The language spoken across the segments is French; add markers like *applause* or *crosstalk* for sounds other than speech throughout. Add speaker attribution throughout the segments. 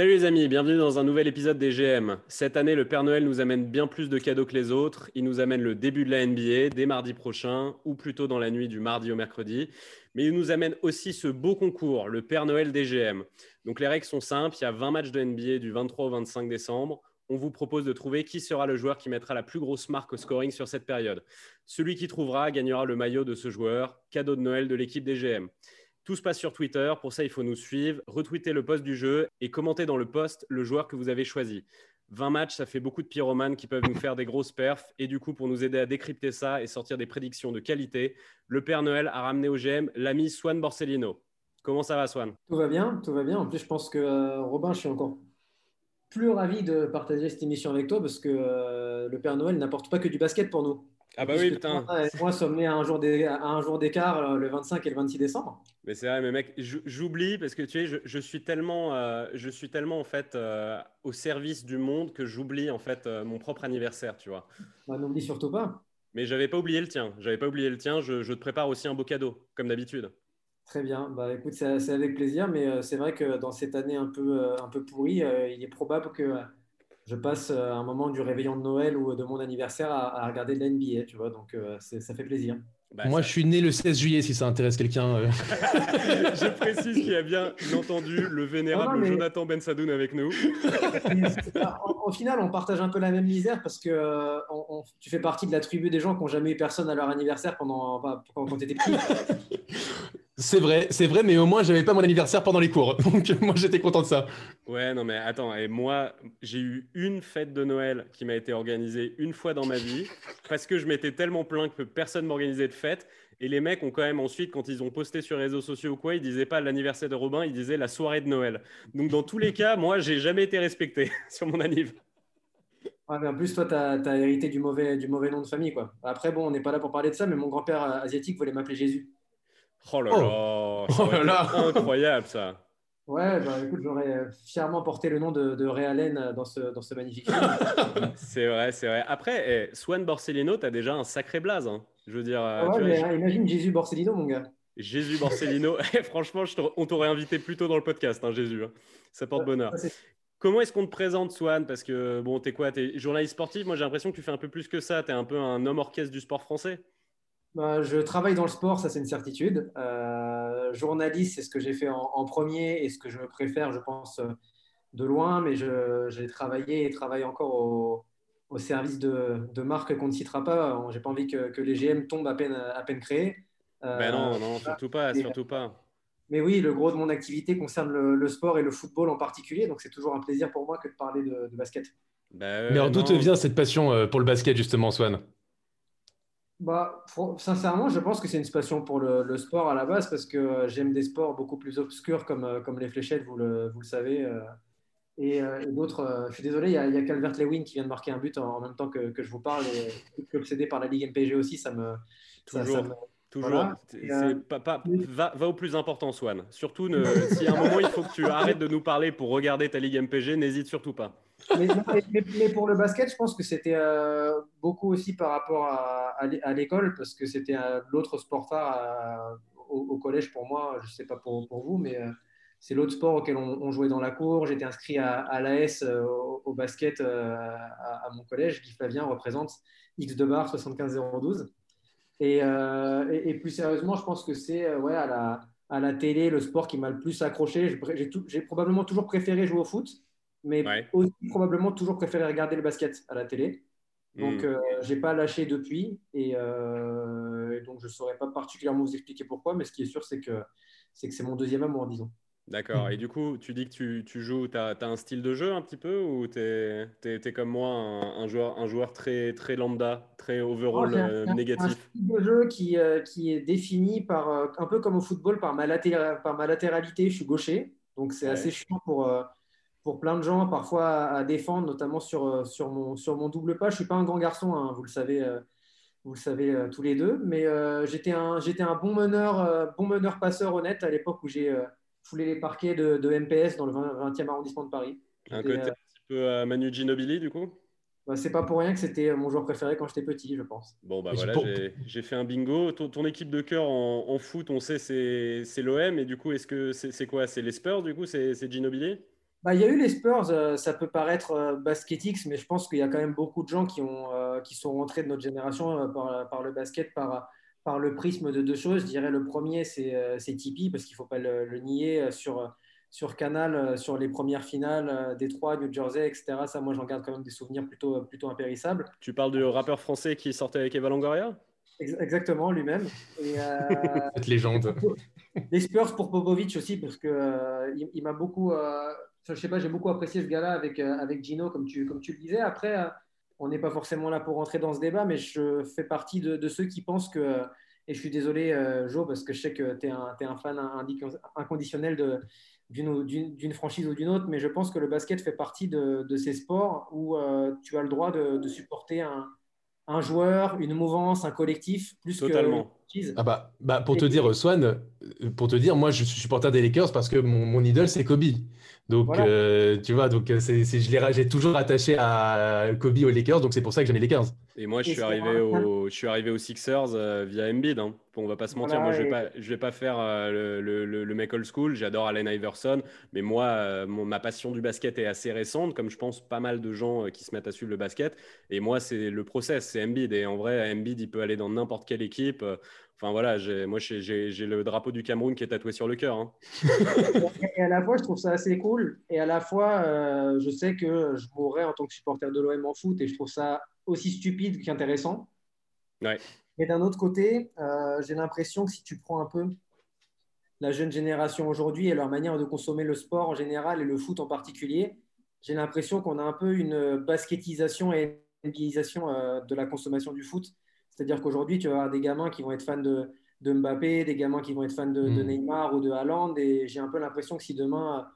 Speaker 1: Salut les amis, bienvenue dans un nouvel épisode des GM. Cette année, le Père Noël nous amène bien plus de cadeaux que les autres. Il nous amène le début de la NBA dès mardi prochain, ou plutôt dans la nuit du mardi au mercredi. Mais il nous amène aussi ce beau concours, le Père Noël des GM. Donc les règles sont simples, il y a 20 matchs de NBA du 23 au 25 décembre. On vous propose de trouver qui sera le joueur qui mettra la plus grosse marque au scoring sur cette période. Celui qui trouvera gagnera le maillot de ce joueur, cadeau de Noël de l'équipe des GM. Tout se passe sur Twitter, pour ça il faut nous suivre, retweeter le post du jeu et commenter dans le post le joueur que vous avez choisi. 20 matchs, ça fait beaucoup de pyromanes qui peuvent nous faire des grosses perfs. Et du coup, pour nous aider à décrypter ça et sortir des prédictions de qualité, le Père Noël a ramené au GM l'ami Swan Borsellino. Comment ça va, Swan?
Speaker 2: Tout va bien, tout va bien. En plus, je pense que euh, Robin, je suis encore plus ravi de partager cette émission avec toi parce que euh, le Père Noël n'apporte pas que du basket pour nous.
Speaker 1: Ah bah oui, putain.
Speaker 2: Moi, moi sommes nés à un jour d'écart euh, le 25 et le 26 décembre.
Speaker 1: Mais c'est vrai, mais mec, j'oublie parce que tu sais, je, suis tellement, euh, je suis tellement en fait au service du monde que j'oublie en fait mon propre anniversaire, tu vois.
Speaker 2: Bah, N'oublie surtout pas.
Speaker 1: Mais j'avais pas oublié le tien. J'avais pas oublié le tien. Je, je te prépare aussi un beau cadeau, comme d'habitude.
Speaker 2: Très bien. Bah, écoute, c'est avec plaisir, mais euh, c'est vrai que dans cette année un peu, euh, un peu pourrie, euh, il est probable que je passe un moment du réveillon de Noël ou de mon anniversaire à, regarder de la NBA, tu vois, donc ça fait plaisir.
Speaker 3: Bah, Moi, je suis né le 16 juillet, si ça intéresse quelqu'un. *laughs*
Speaker 1: je précise qu'il y a bien entendu le vénérable Jonathan Ben Sadoun avec nous. *laughs*
Speaker 2: au final, on partage un peu la même misère parce que tu fais partie de la tribu des gens qui n'ont jamais eu personne à leur anniversaire pendant, quand, quand tu étais petit. *laughs*
Speaker 3: C'est vrai, c'est vrai, mais au moins j'avais pas mon anniversaire pendant les cours, *laughs* donc moi j'étais content de ça.
Speaker 1: Ouais, non mais attends, et moi j'ai eu une fête de Noël qui m'a été organisée une fois dans ma vie parce que je m'étais tellement plaint que personne m'organisait de fête. Et les mecs ont quand même ensuite, quand ils ont posté sur les réseaux sociaux ou quoi, ils disaient pas l'anniversaire de Robin, ils disaient la soirée de Noël. Donc dans tous les cas, moi j'ai jamais été respecté *laughs* sur mon anniversaire.
Speaker 2: Ouais, mais en plus, toi, tu as, hérité du mauvais, du mauvais nom de famille. Quoi. Après, bon, on n'est pas là pour parler de ça, mais mon grand-père asiatique voulait m'appeler Jésus.
Speaker 1: Oh là là, oh. oh incroyable ça.
Speaker 2: Ouais, bah, écoute, j'aurais fièrement porté le nom de, de Ray Allen dans ce, dans ce magnifique film. *laughs*
Speaker 1: c'est vrai, c'est vrai. Après, eh, Swan Borsellino, tu as déjà un sacré blaze. Hein. Je veux dire.
Speaker 2: Euh, ouais, mais, imagine Jésus Borsellino, mon gars.
Speaker 1: Jésus Borsellino. *laughs* Eh, franchement, je on t'aurait invité plus tôt dans le podcast, hein, Jésus. Hein. Ça porte bonheur. Comment est-ce qu'on te présente, Swan? Parce que, bon, t'es quoi? T'es journaliste sportif Moi, j'ai l'impression que tu fais un peu plus que ça. T'es un peu un homme orchestre du sport français.
Speaker 2: Bah, je travaille dans le sport, ça c'est une certitude. Euh, journaliste, c'est ce que j'ai fait en, premier et ce que je préfère, je pense, euh, de loin. Mais j'ai travaillé et travaille encore au, service de, de, marques qu'on ne citera pas. J'ai pas envie que, les GM tombent à peine, à peine créés.
Speaker 1: Euh, ben non, non, surtout pas, surtout pas.
Speaker 2: Mais oui, le gros de mon activité concerne le, sport et le football en particulier. Donc c'est toujours un plaisir pour moi que de parler de, basket.
Speaker 3: Ben, mais d'où te vient cette passion pour le basket justement, Swan?
Speaker 2: Bah, sincèrement, je pense que c'est une passion pour le, sport à la base parce que euh, j'aime des sports beaucoup plus obscurs comme, euh, comme les fléchettes, vous le, vous le savez. Euh, et, d'autres, je suis désolé, il y, a, il y a Calvert Lewin qui vient de marquer un but en, même temps que, que, je vous parle et obsédé par la Ligue MPG aussi. Ça me,
Speaker 1: Toujours. Toujours. va, va, au plus important, Swan. Surtout, si à un moment il faut que tu arrêtes de nous parler pour regarder ta Ligue MPG, n'hésite surtout pas.
Speaker 2: Mais, pour le basket, je pense que c'était euh, beaucoup aussi par rapport à, l'école, parce que c'était euh, l'autre sport phare euh, au, collège pour moi. Je ne sais pas pour, vous, mais c'est l'autre sport auquel on, jouait dans la cour. J'étais inscrit à, l'AS au, basket à, mon collège. Guy Flavien représente X de bar 75012. Et, et, plus sérieusement, je pense que c'est ouais, à la télé le sport qui m'a le plus accroché. J'ai probablement toujours préféré jouer au foot mais aussi probablement toujours préféré regarder le basket à la télé. Donc, hmm. euh, je n'ai pas lâché depuis euh, et, donc je ne saurais pas particulièrement vous expliquer pourquoi, mais ce qui est sûr, c'est que c'est c'est mon deuxième amour, disons.
Speaker 1: D'accord. Hmm. Et du coup, tu dis que tu, tu joues, tu as, un style de jeu un petit peu ou tu es, comme moi, un, joueur, un joueur très, très lambda, très overall euh, négatif Un
Speaker 2: style de jeu qui, qui est défini par, un peu comme au football, par ma, par ma latéralité. Je suis gaucher, donc c'est assez chiant pour pour plein de gens, parfois à, défendre, notamment sur, euh, sur, mon, sur mon double pas. Je ne suis pas un grand garçon, hein, vous le savez, euh, vous le savez euh, tous les deux, mais j'étais un, j'étais un bon meneur, bon meneur passeur honnête à l'époque où j'ai foulé les parquets de, de, MPS dans le 20, e arrondissement de Paris.
Speaker 1: Un côté un petit peu Manu Ginobili, du coup?
Speaker 2: Bah, c'est pas pour rien que c'était mon joueur préféré quand j'étais petit, je pense.
Speaker 1: Bon, bah voilà, j'ai fait un bingo. Ton, équipe de cœur en, foot, on sait, c'est l'OM. Et du coup, est-ce que c'est quoi? C'est les Spurs, du coup? C'est Ginobili?
Speaker 2: Bah, il y a eu les Spurs, euh, ça peut paraître euh, basketix, mais je pense qu'il y a quand même beaucoup de gens qui, ont, euh, qui sont rentrés de notre génération par, par, le basket, par, par le prisme de deux choses. Je dirais le premier, c'est Tipeee, parce qu'il ne faut pas le, nier. Sur, sur Canal, sur les premières finales, Détroit, New Jersey, etc. Ça, moi, j'en garde quand même des souvenirs plutôt, plutôt impérissables.
Speaker 1: Tu parles du rappeur français qui sortait avec Eva Longoria?
Speaker 2: Exactement, lui-même. *laughs*
Speaker 3: Cette légende.
Speaker 2: Les Spurs pour Popovic aussi, parce qu'il il, m'a beaucoup je sais pas, j'ai beaucoup apprécié ce gars-là avec, euh, avec Gino, comme tu, comme tu le disais. Après, euh, on n'est pas forcément là pour rentrer dans ce débat, mais je fais partie de, ceux qui pensent que, et je suis désolé, euh, Jo, parce que je sais que tu es, es, un fan inconditionnel d'une franchise ou d'une autre, mais je pense que le basket fait partie de, de ces sports où tu as le droit de, de supporter un, un joueur, une mouvance, un collectif, plus
Speaker 1: Totalement.
Speaker 2: que
Speaker 3: ah bah, bah, pour te dire, Swan, pour te dire, moi je suis supporter des Lakers parce que mon, mon idole c'est Kobe. Donc, euh, tu vois, donc euh, c'est, j'ai toujours attaché à Kobe aux Lakers, donc c'est pour ça que j'aime les Lakers.
Speaker 1: Et moi, je suis, arrivé au, je suis arrivé aux Sixers euh, via Embiid. Hein. Bon, on va pas se mentir, moi, je vais pas, je vais pas faire le, le, le, mec old school. J'adore Allen Iverson, mais moi, ma passion du basket est assez récente, comme je pense pas mal de gens qui se mettent à suivre le basket. Et moi, c'est le process, c'est Embiid. Et en vrai, Embiid, il peut aller dans n'importe quelle équipe. Enfin voilà, moi j'ai le drapeau du Cameroun qui est tatoué sur le cœur. Hein. *laughs*
Speaker 2: et à la fois, je trouve ça assez cool. Et à la fois, euh, je sais que je mourrais en tant que supporter de l'OM en foot et je trouve ça aussi stupide qu'intéressant.
Speaker 1: Ouais.
Speaker 2: Mais d'un autre côté, euh, j'ai l'impression que si tu prends un peu la jeune génération aujourd'hui et leur manière de consommer le sport en général et le foot en particulier, j'ai l'impression qu'on a un peu une basketisation et une euh, de la consommation du foot c'est-à-dire qu'aujourd'hui, tu vas avoir des gamins qui vont être fans de, de Mbappé, des gamins qui vont être fans de, hmm. Neymar ou de Haaland. Et j'ai un peu l'impression que si demain,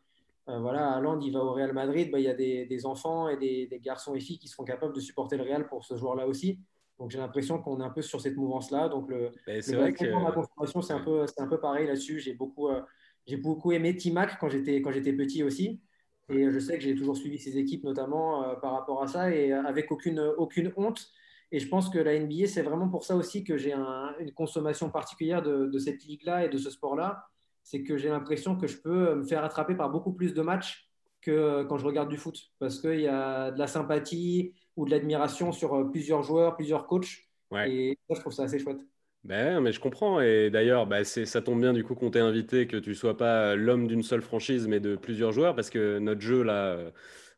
Speaker 2: euh, voilà, Haaland il va au Real Madrid, bah, il y a des, des enfants et des, des, garçons et filles qui seront capables de supporter le Real pour ce joueur-là aussi. Donc j'ai l'impression qu'on est un peu sur cette mouvance-là. Donc le,
Speaker 1: c'est vrai que
Speaker 2: la consommation, c'est un peu, c'est un peu pareil là-dessus. J'ai beaucoup, euh, j'ai beaucoup aimé Timac quand j'étais quand j'étais petit aussi. Et je sais que j'ai toujours suivi ses équipes notamment euh, par rapport à ça et avec aucune aucune honte. Et je pense que la NBA, c'est vraiment pour ça aussi que j'ai une consommation particulière de, cette ligue-là et de ce sport-là. C'est que j'ai l'impression que je peux me faire attraper par beaucoup plus de matchs que quand je regarde du foot. Parce qu'il y a de la sympathie ou de l'admiration sur plusieurs joueurs, plusieurs coachs. Et ça, je trouve ça assez chouette.
Speaker 1: Ben, mais je comprends. Et d'ailleurs, bah, ça tombe bien du coup qu'on t'ait invité, que tu ne sois pas l'homme d'une seule franchise, mais de plusieurs joueurs, parce que notre jeu là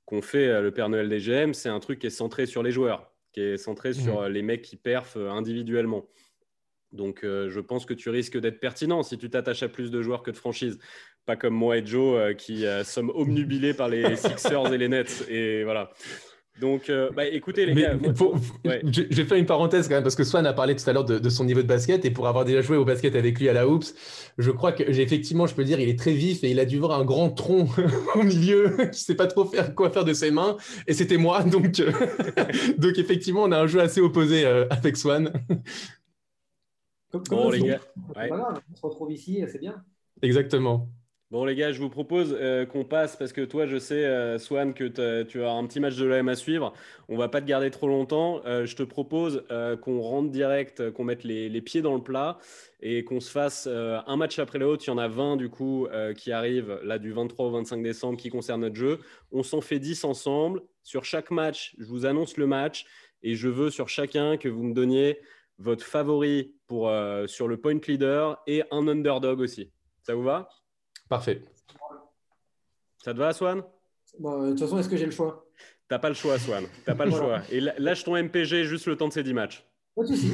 Speaker 1: qu'on fait, le Père Noël des GM, c'est un truc qui est centré sur les joueurs qui est centré sur mmh. euh, les mecs qui perfent euh, individuellement. Donc, euh, je pense que tu risques d'être pertinent si tu t'attaches à plus de joueurs que de franchises. Pas comme moi et Joe qui sommes omnubilés par les *laughs* Sixers et les Nets. Et voilà. Donc, euh, bah, écoutez, les gars.
Speaker 3: J'ai fait une parenthèse quand même, parce que Swan a parlé tout à l'heure de, son niveau de basket, et pour avoir déjà joué au basket avec lui à la Hoops, je crois que effectivement, je peux dire, il est très vif et il a dû voir un grand tronc *laughs* au milieu *laughs* qui ne sait pas trop faire quoi faire de ses mains, et c'était moi. *laughs* Donc, euh, donc, effectivement, on a un jeu assez opposé euh, avec Swan.
Speaker 1: bon, les gars.
Speaker 2: on se retrouve ici, c'est bien.
Speaker 3: Exactement.
Speaker 1: Bon, les gars, je vous propose euh, qu'on passe parce que toi, je sais, euh, Swan, que tu as un petit match de l'OM à suivre. On va pas te garder trop longtemps. Euh, je te propose qu'on rentre direct, qu'on mette les, pieds dans le plat et qu'on se fasse un match après l'autre. Il y en a 20 du coup qui arrivent là du 23 au 25 décembre qui concernent notre jeu. On s'en fait 10 ensemble. Sur chaque match, je vous annonce le match et je veux sur chacun que vous me donniez votre favori pour, sur le point leader et un underdog aussi. Ça vous va?
Speaker 3: Parfait.
Speaker 1: Ça te va, Swan?
Speaker 2: De toute façon, est-ce que j'ai le choix?
Speaker 1: T'as pas le choix, Swan. T'as pas le choix. Et lâche ton MPG juste le temps de ces 10 matchs.
Speaker 2: Pas de souci.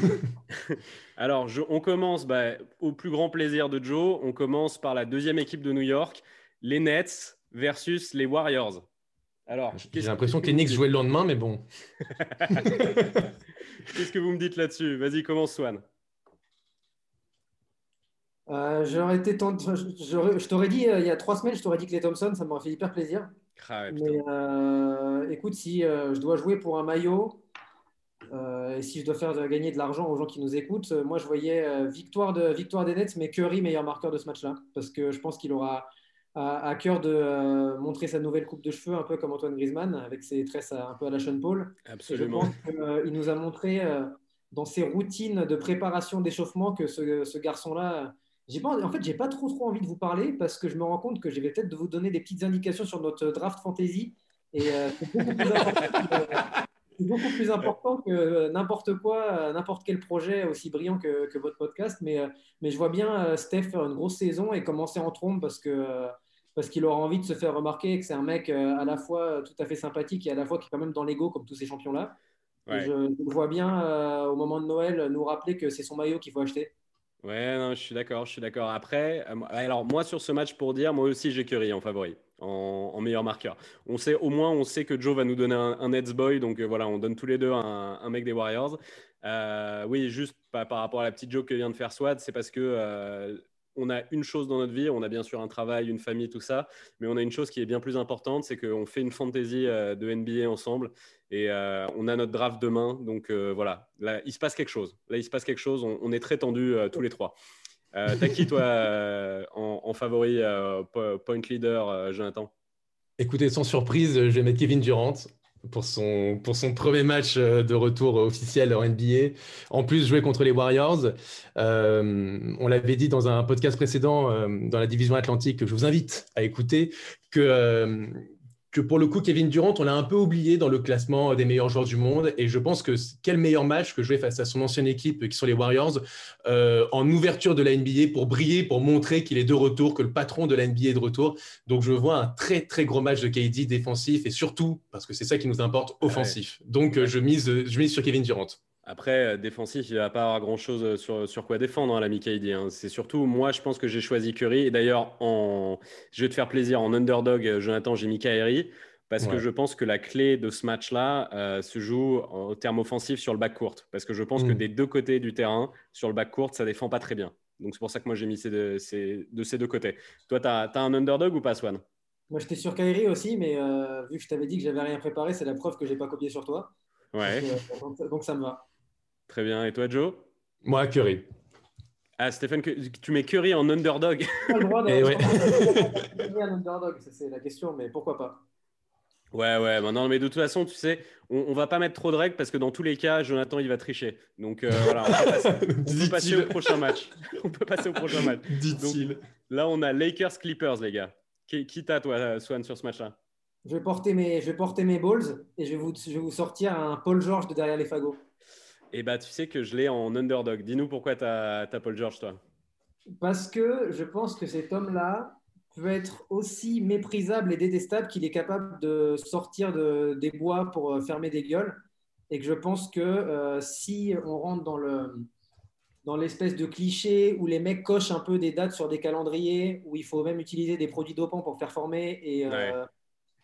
Speaker 2: *laughs*
Speaker 1: Alors, on commence bah, au plus grand plaisir de Joe. On commence par la deuxième équipe de New York, les Nets versus les Warriors.
Speaker 3: Alors, j'ai l'impression que les Knicks jouaient le lendemain, mais bon. *laughs*
Speaker 1: Qu'est-ce que vous me dites là-dessus? Vas-y, commence, Swan.
Speaker 2: Euh, j'aurais été je, t'aurais dit euh, il y a trois semaines, je t'aurais dit que les Thompson, ça m'aurait fait hyper plaisir.
Speaker 1: Ah
Speaker 2: Mais euh, écoute, si je dois jouer pour un maillot et si je dois faire gagner de l'argent aux gens qui nous écoutent, moi je voyais victoire, de, victoire des Nets, mais Curry meilleur marqueur de ce match-là. Parce que je pense qu'il aura à, cœur de montrer sa nouvelle coupe de cheveux, un peu comme Antoine Griezmann, avec ses tresses un peu à la Sean Paul.
Speaker 1: Absolument.
Speaker 2: je pense qu'il nous a montré dans ses routines de préparation d'échauffement que ce, garçon-là. En fait, j'ai pas trop trop envie de vous parler parce que je me rends compte que je vais peut-être de vous donner des petites indications sur notre draft fantasy et c'est beaucoup plus important c'est beaucoup plus important que n'importe quoi, n'importe quel projet aussi brillant que, votre podcast. Mais, mais je vois bien euh, Steph faire une grosse saison et commencer en trombe parce que parce qu'il aura envie de se faire remarquer que c'est un mec euh, à la fois tout à fait sympathique et à la fois qui est quand même dans l'ego comme tous ces champions-là. Je, le vois bien euh, au moment de Noël nous rappeler que c'est son maillot qu'il faut acheter.
Speaker 1: Ouais, je suis d'accord, je suis d'accord. Après, alors moi sur ce match pour dire, moi aussi j'ai Curry en favori en, meilleur marqueur. On sait au moins, on sait que Joe va nous donner un, un boy, donc euh, voilà, on donne tous les deux un, mec des Warriors. Euh, oui, juste par, rapport à la petite joke que vient de faire Swad, c'est parce que euh, on a une chose dans notre vie, on a bien sûr un travail, une famille, tout ça, mais on a une chose qui est bien plus importante, c'est qu'on fait une fantasy de NBA ensemble et on a notre draft demain. Donc voilà, là, il se passe quelque chose. Là, il se passe quelque chose. On, est très tendus tous les trois. Euh, T'as qui, toi, euh, en, favori euh, point leader, euh, Jonathan?
Speaker 3: Écoutez, sans surprise, je vais mettre Kevin Durant pour son, pour son premier match de retour officiel en NBA. En plus, jouer contre les Warriors. on l'avait dit dans un podcast précédent dans la division Atlantique que je vous invite à écouter, que que pour le coup, Kevin Durant, on l'a un peu oublié dans le classement des meilleurs joueurs du monde. Et je pense que quel meilleur match que jouer face à son ancienne équipe, qui sont les Warriors, euh, en ouverture de la NBA pour briller, pour montrer qu'il est de retour, que le patron de la NBA est de retour. Donc je vois un très très gros match de KD défensif et surtout, parce que c'est ça qui nous importe, offensif. Donc je mise, je mise sur Kevin Durant.
Speaker 1: Après, euh, défensif, il ne va pas avoir grand-chose euh, sur, sur quoi défendre, hein, l'ami KD. Hein. C'est surtout, moi, je pense que j'ai choisi Curry. Et d'ailleurs, en... je vais te faire plaisir, en underdog, euh, Jonathan, j'ai mis Kyrie. Parce que je pense que la clé de ce match-là se joue en termes offensifs sur le back court. Parce que je pense que mm. des deux côtés du terrain, sur le back court, ça défend pas très bien. Donc c'est pour ça que moi j'ai mis ces de, ces, de ces deux côtés. Toi, tu as, un underdog ou pas, Swan?
Speaker 2: Moi j'étais sur Kyrie aussi, mais vu que je t'avais dit que j'avais rien préparé, c'est la preuve que j'ai pas copié sur toi.
Speaker 1: Ouais.
Speaker 2: donc ça me va.
Speaker 1: Très bien. Et toi, Joe?
Speaker 3: Moi, Curry.
Speaker 1: Ah, Stéphane, tu mets Curry en underdog
Speaker 2: Pas le droit de *laughs* un underdog, c'est la question, mais pourquoi pas?
Speaker 1: Ouais, ouais, non, mais de toute façon, tu sais, on, on va pas mettre trop de règles parce que dans tous les cas, Jonathan, il va tricher. Donc euh, voilà, on peut passer, au prochain match. *laughs* on peut passer au prochain match.
Speaker 3: Dit-il.
Speaker 1: Là, on a Lakers Clippers, les gars. Qui, qui t'as, toi, Swan, sur ce match-là?
Speaker 2: Je vais, porter mes, je vais porter mes balls et je vais vous, je vais vous sortir un Paul George de derrière les fagots.
Speaker 1: Eh bah, tu sais que je l'ai en underdog. Dis-nous pourquoi tu as, Paul George, toi.
Speaker 2: Parce que je pense que cet homme-là peut être aussi méprisable et détestable qu'il est capable de sortir de, des bois pour euh, fermer des gueules. Et que je pense que euh, si on rentre dans le dans l'espèce de cliché où les mecs cochent un peu des dates sur des calendriers, où il faut même utiliser des produits dopants pour performer et, euh,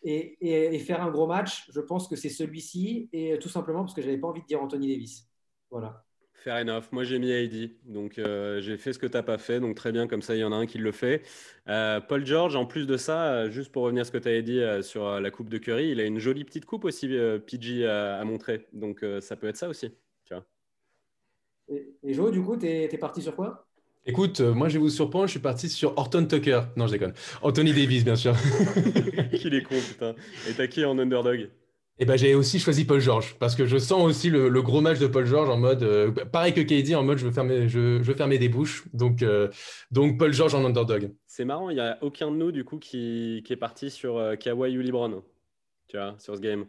Speaker 2: et, et, et, faire un gros match, je pense que c'est celui-ci. Et tout simplement parce que je n'avais pas envie de dire Anthony Davis. Voilà.
Speaker 1: Fair enough. Moi, j'ai mis Heidi. Donc, euh, j'ai fait ce que tu n'as pas fait. Donc, très bien. Comme ça, il y en a un qui le fait. Euh, Paul George, en plus de ça, euh, juste pour revenir à ce que tu avais dit sur la coupe de Curry, il a une jolie petite coupe aussi, PG, à, montrer. Donc, ça peut être ça aussi. Tu vois.
Speaker 2: Et, et Jo, du coup, tu es, parti sur quoi?
Speaker 3: Écoute, moi, je vais vous surprendre. Je suis parti sur Horton Tucker. Non, je déconne. Anthony Davis, bien sûr. *laughs*
Speaker 1: Qu'il est con, putain. Et t'as qui en underdog?
Speaker 3: Et eh ben, j'ai aussi choisi Paul George parce que je sens aussi le, gros match de Paul George en mode, euh, pareil que KD, en mode je veux fermer, je, des bouches. Donc, euh, donc Paul George en underdog.
Speaker 1: C'est marrant, il n'y a aucun de nous du coup qui, qui est parti sur euh, Kawhi ou LeBron, tu vois, sur ce game.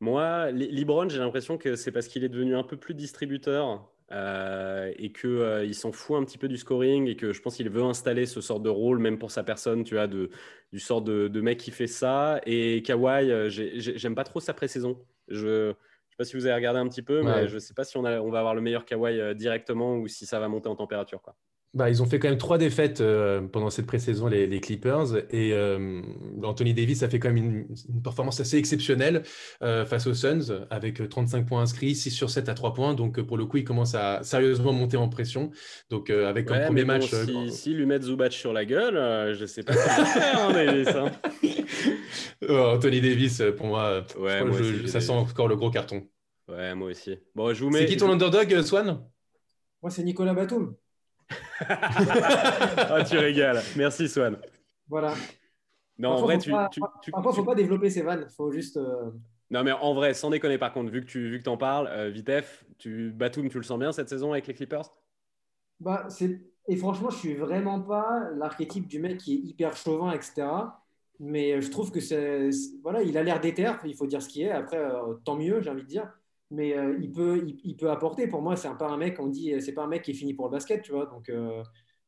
Speaker 1: Moi, LeBron, j'ai l'impression que c'est parce qu'il est devenu un peu plus distributeur euh, et qu'il euh, il s'en fout un petit peu du scoring et que je pense qu'il veut installer ce sort de rôle, même pour sa personne, tu vois, de, du sort de, de mec qui fait ça. Et Kawhi, euh, j'aime pas trop sa pré-saison. Je sais pas si vous avez regardé un petit peu, mais je sais pas si on, a, on va avoir le meilleur Kawhi directement ou si ça va monter en température. Quoi.
Speaker 3: Bah, ils ont fait quand même trois défaites euh, pendant cette pré-saison, les, Clippers. Et euh, Anthony Davis a fait quand même une, performance assez exceptionnelle euh, face aux Suns, avec 35 points inscrits, 6 sur 7 à 3 points. Donc, pour le coup, il commence à sérieusement monter en pression. Donc, avec un premier match.
Speaker 1: si, si, lui mettre Zubac sur la gueule, je ne sais pas ce qu'il va faire, hein, Davis. Hein.
Speaker 3: Oh, *laughs* Anthony Davis, pour moi, ça sent encore le gros carton.
Speaker 1: Ouais, moi aussi. Bon, je vous mets.
Speaker 3: C'est qui ton underdog, Swan?
Speaker 2: Moi, c'est Nicolas Batum.
Speaker 1: Ah, tu régales. Merci, Swan.
Speaker 2: Voilà.
Speaker 1: Non, en vrai, tu,
Speaker 2: Parfois, il ne faut pas développer ses vannes. faut juste. Euh,
Speaker 1: non, mais en vrai, sans déconner, par contre, vu que tu vu que en parles, euh, Vitef, tu, Batum, tu le sens bien cette saison avec les Clippers?
Speaker 2: Bah, Et franchement, je suis vraiment pas l'archétype du mec qui est hyper chauvin, etc. Mais je trouve que c'est. Voilà, il a l'air d'éther, il faut dire ce qui est. Après, euh, tant mieux, j'ai envie de dire. Mais euh, il, peut, il, peut apporter. Pour moi, c'est pas un mec, on dit, c'est pas un mec qui est fini pour le basket, tu vois. Donc,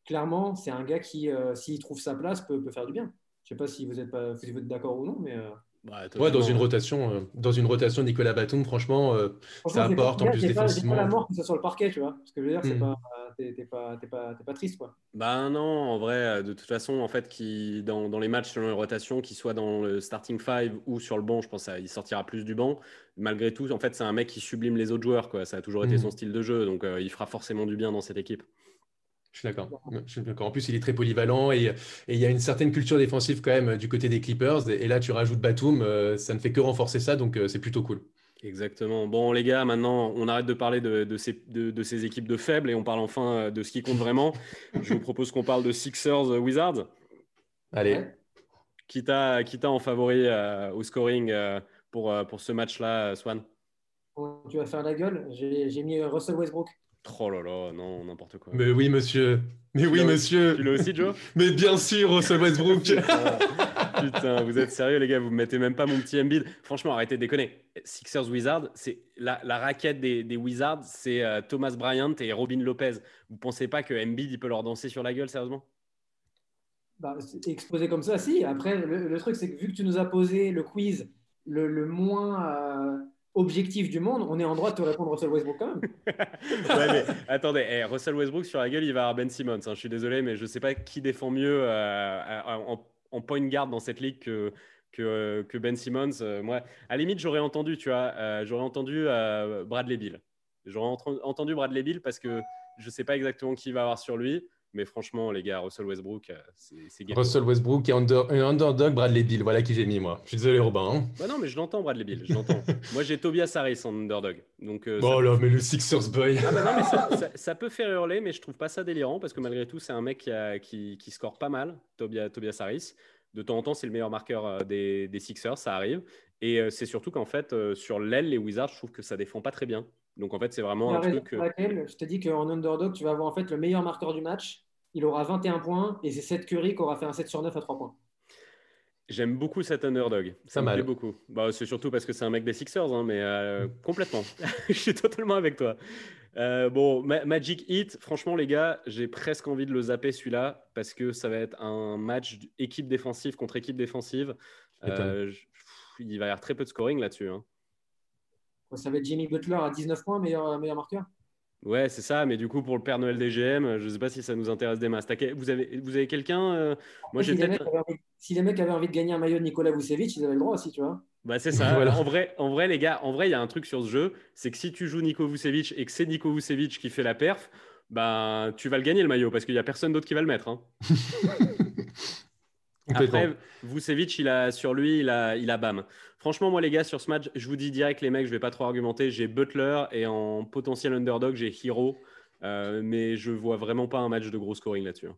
Speaker 2: clairement, c'est un gars qui, s'il trouve sa place, peut, peut, faire du bien. Je sais pas si vous êtes, pas, vous êtes d'accord ou non, mais.
Speaker 3: Bah, ouais, dans une rotation, euh, dans une rotation, Nicolas Batum, franchement, euh, ça apporte en plus défensivement.
Speaker 2: C'est pas la mort que ça sur le parquet, tu vois. Ce que je veux dire, c'est hmm. pas, t'es pas, pas, pas, triste, quoi.
Speaker 1: Bah non, en vrai, de toute façon, en fait, qui dans, dans les matchs selon les rotations, qu'il soit dans le starting five ou sur le banc, je pense qu'il sortira plus du banc. Malgré tout, en fait, c'est un mec qui sublime les autres joueurs, quoi. Ça a toujours été hmm. son style de jeu, donc euh, il fera forcément du bien dans cette équipe.
Speaker 3: Je suis d'accord. En plus, il est très polyvalent et, il y a une certaine culture défensive quand même du côté des Clippers. Et, là, tu rajoutes Batum, euh, ça ne fait que renforcer ça, donc euh, c'est plutôt cool.
Speaker 1: Exactement. Bon, les gars, maintenant, on arrête de parler de, ces, de, ces, équipes de faibles et on parle enfin euh, de ce qui compte vraiment. Je vous propose qu'on parle de Sixers Wizards.
Speaker 3: Allez.
Speaker 1: Qui t'a en favori au scoring pour, pour ce match-là, Swan?
Speaker 2: Tu vas faire la gueule. J'ai mis Russell Westbrook.
Speaker 1: Oh là là, non, n'importe quoi.
Speaker 3: Mais oui, monsieur. Mais oui, monsieur.
Speaker 1: Tu l'as aussi, Joe?
Speaker 3: Mais bien sûr, Russell Westbrook. *laughs*
Speaker 1: Putain, vous êtes sérieux, les gars Vous me mettez même pas mon petit Embiid. Franchement, arrêtez de déconner. Sixers Wizards, c'est la, raquette des, Wizards, c'est euh, Thomas Bryant et Robin Lopez. Vous pensez pas que Embiid il peut leur danser sur la gueule, sérieusement?
Speaker 2: Bah, Exposé comme ça, si. Après, le, truc, c'est que vu que tu nous as posé le quiz le, moins. Euh, objectif du monde, on est en droit de te répondre Russell Westbrook quand même. *laughs*
Speaker 1: ouais, mais attendez, eh, Russell Westbrook sur la gueule, il va avoir Ben Simmons. Hein. je suis désolé, mais je ne sais pas qui défend mieux euh, en, point guard dans cette ligue que, que, Ben Simmons. Euh, moi, à la limite, j'aurais entendu, tu vois, euh, j'aurais entendu Bradley Bill. J'aurais entendu Bradley Bill parce que je ne sais pas exactement qui va avoir sur lui. Mais franchement, les gars, Russell Westbrook, euh, c'est
Speaker 3: Russell Westbrook et under, underdog Bradley Bill. Voilà qui j'ai mis, moi. Je suis désolé, Robin. Hein.
Speaker 1: Bah non, mais je l'entends, Bradley Bill. Je l'entends. *laughs* moi, j'ai Tobias Harris en underdog. Donc,
Speaker 3: euh, oh là, mais le Sixers boy.
Speaker 1: Ah bah non, mais *laughs* ça, peut faire hurler, mais je trouve pas ça délirant parce que malgré tout, c'est un mec qui, qui, score pas mal, Tobias, Tobias Harris. De temps en temps, c'est le meilleur marqueur euh, des, des, Sixers, ça arrive. Et c'est surtout qu'en fait, sur l'aile, les Wizards, je trouve que ça défend pas très bien. Donc en fait, c'est vraiment un truc.
Speaker 2: Je te dis qu'en underdog, tu vas avoir en fait le meilleur marqueur du match il aura 21 points et c'est Seth Curry qui aura fait un 7 sur 9 à 3 points.
Speaker 1: J'aime beaucoup cet underdog. Ça me plaît beaucoup. Bah, c'est surtout parce que c'est un mec des Sixers, hein, mais euh, complètement. *laughs* Je suis totalement avec toi. Euh, bon, Magic Heat, franchement, les gars, j'ai presque envie de le zapper celui-là parce que ça va être un match équipe défensive contre équipe défensive. Euh, il va y avoir très peu de scoring là-dessus. Hein.
Speaker 2: Ça va être Jimmy Butler à 19 points, meilleur, meilleur marqueur?
Speaker 1: Ouais, c'est ça. Mais du coup, pour le Père Noël des GM, je ne sais pas si ça nous intéresse des masses. Vous avez, vous avez quelqu'un euh,
Speaker 2: Moi, si, les si les mecs avaient envie de gagner un maillot de Nicolas Vucevic, ils avaient le droit aussi, tu vois.
Speaker 1: Bah, c'est ça. *laughs* en, vrai, en vrai, les gars, en vrai, il y a un truc sur ce jeu. C'est que si tu joues Nico Vucevic et que c'est Nico Vucevic qui fait la perf, bah, tu vas le gagner le maillot parce qu'il n'y a personne d'autre qui va le mettre. Hein. *laughs* Après, Vucevic, il a, sur lui, il a, il a BAM. Franchement, moi, les gars, sur ce match, je vous dis direct, les mecs, je vais pas trop argumenter. J'ai Butler et en potentiel underdog, j'ai Hero. Euh, mais je vois vraiment pas un match de gros scoring là-dessus. Hein.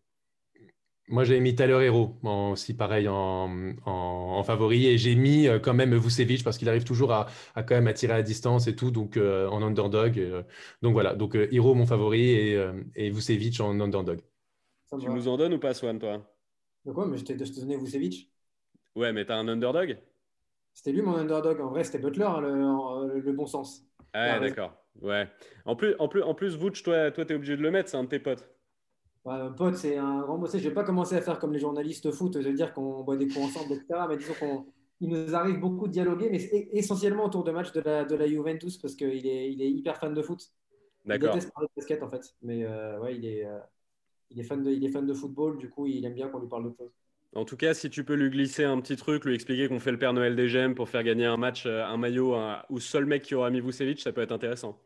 Speaker 3: Moi, j'ai mis Tyler Hero aussi pareil en, favori et j'ai mis euh, quand même Vucevic parce qu'il arrive toujours à, quand même à tirer à distance et tout, donc euh, en underdog. donc voilà, donc Hero mon favori et, et Vucevic en underdog.
Speaker 1: Tu nous en donnes ou pas, Swan, toi?
Speaker 2: De quoi Mais je t'ai donné Vucevic.
Speaker 1: Ouais, mais t'as un underdog?
Speaker 2: C'était lui mon underdog. En vrai, c'était Butler, hein, le, bon sens.
Speaker 1: Ah, d'accord. Ouais. En plus, en plus, en plus Vouch, toi, toi, tu es obligé de le mettre, c'est un de tes potes.
Speaker 2: un pote, c'est un grand mot. Je vais pas commencer à faire comme les journalistes foot, de dire qu'on boit des coups ensemble, etc. Mais disons qu'il nous arrive beaucoup de dialoguer, mais essentiellement autour de matchs de la, de la Juventus, parce qu'il est, il est hyper fan de foot.
Speaker 1: D'accord.
Speaker 2: Il déteste parler de basket, en fait. Mais euh, ouais, il est, euh, il, est fan de, il est fan de football, du coup, il aime bien qu'on lui parle d'autre chose.
Speaker 1: En tout cas, si tu peux lui glisser un petit truc, lui expliquer qu'on fait le Père Noël des gemmes pour faire gagner un match, euh, un maillot ou seul mec qui aura mis Vucevic, ça peut être intéressant.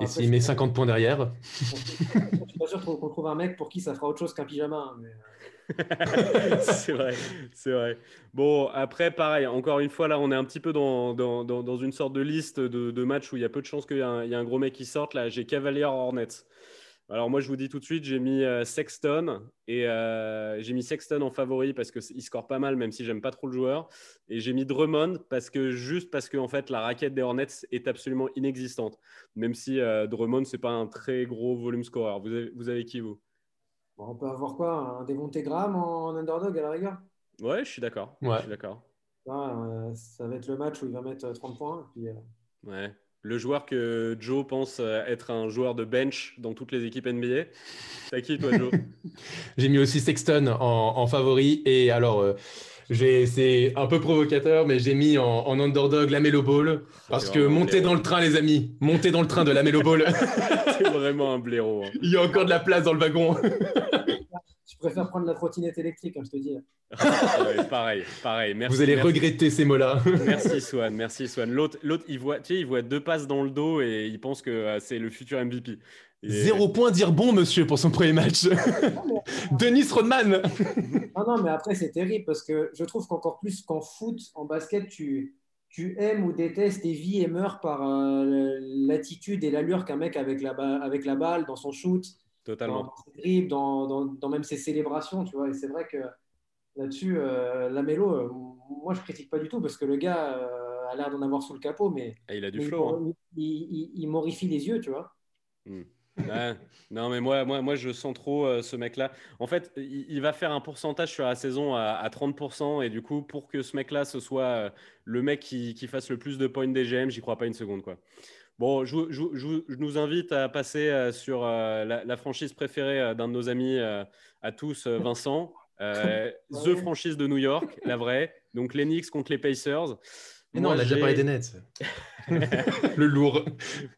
Speaker 3: Et s'il met 50 points derrière *laughs*
Speaker 2: Je suis pas sûr qu'on trouve un mec pour qui ça fera autre chose qu'un pyjama.
Speaker 1: Euh. *laughs* c'est vrai, c'est vrai. Bon, après, pareil, encore une fois, là, on est un petit peu dans, dans, dans, une sorte de liste de, de, matchs où il y a peu de chances qu'il y, ait un gros mec qui sorte. Là, j'ai Cavalier Hornets. Alors moi, je vous dis tout de suite, j'ai mis euh, Sexton et euh, j'ai mis Sexton en favori parce qu'il score pas mal, même si j'aime pas trop le joueur. Et j'ai mis Drummond parce que juste parce que en fait la raquette des Hornets est absolument inexistante, même si euh, Drummond c'est pas un très gros volume scorer. Vous avez, vous avez qui vous?
Speaker 2: On peut avoir quoi? Un Devonté Graham en underdog à la rigueur?
Speaker 1: Ouais, je suis d'accord.
Speaker 3: Ouais.
Speaker 1: Je suis d'accord.
Speaker 2: ça va être le match où il va mettre 30 points. Puis,
Speaker 1: Ouais. Le joueur que Joe pense euh, être un joueur de bench dans toutes les équipes NBA. T'as qui, toi, Joe? *laughs*
Speaker 3: J'ai mis aussi Sexton en, en favori. Et alors, euh, c'est un peu provocateur, mais j'ai mis en, en underdog la Melo Ball. Parce que montez dans le train, les amis. Montez dans le train de la Melo Ball. *laughs*
Speaker 1: c'est vraiment un blaireau. Hein.
Speaker 3: Il y a encore de la place dans le wagon. *laughs*
Speaker 2: Je préfère prendre la trottinette électrique, hein, je te dis.
Speaker 1: Ah ouais, pareil, pareil. Merci,
Speaker 3: Vous allez
Speaker 1: merci.
Speaker 3: regretter ces mots-là.
Speaker 1: Merci Swan, merci Swan. L'autre, l'autre, il voit, tu sais, il voit deux passes dans le dos et il pense que euh, c'est le futur MVP. Et-
Speaker 3: Zéro point dire bon, monsieur, pour son premier match. *laughs* Denis Rodman. *laughs*
Speaker 2: Non, non, mais après, c'est terrible parce que je trouve qu'encore plus qu'en foot, en basket, tu, tu aimes ou détestes et vis et meurs par euh, l'attitude et l'allure qu'un mec avec la, ba- avec la balle dans son shoot,
Speaker 1: Totalement.
Speaker 2: dans ses dribbles, dans, dans, dans même ses célébrations, tu vois. Et c'est vrai que là-dessus, euh, Lamelo, euh, moi, je critique pas du tout parce que le gars euh, a l'air d'en avoir sous le capot, mais,
Speaker 1: Et il a du
Speaker 2: mais
Speaker 1: flow. hein.
Speaker 2: il, il- il- il morifie les yeux, tu vois.
Speaker 1: Ouais. Non, mais moi, moi, moi, je sens trop euh, ce mec-là. En fait, il, il va faire un pourcentage sur la saison à, à 30%. Et du coup, pour que ce mec-là, ce soit euh, le mec qui, qui fasse le plus de points DGM, j'y crois pas une seconde. Quoi. Bon, je, nous invite à passer euh, sur euh, la, la franchise préférée euh, d'un de nos amis à tous, Vincent. Euh, *laughs* The franchise de New York, la vraie. Donc, les Knicks contre les Pacers.
Speaker 3: Mais non, on a déjà parlé des Nets. *laughs* le lourd.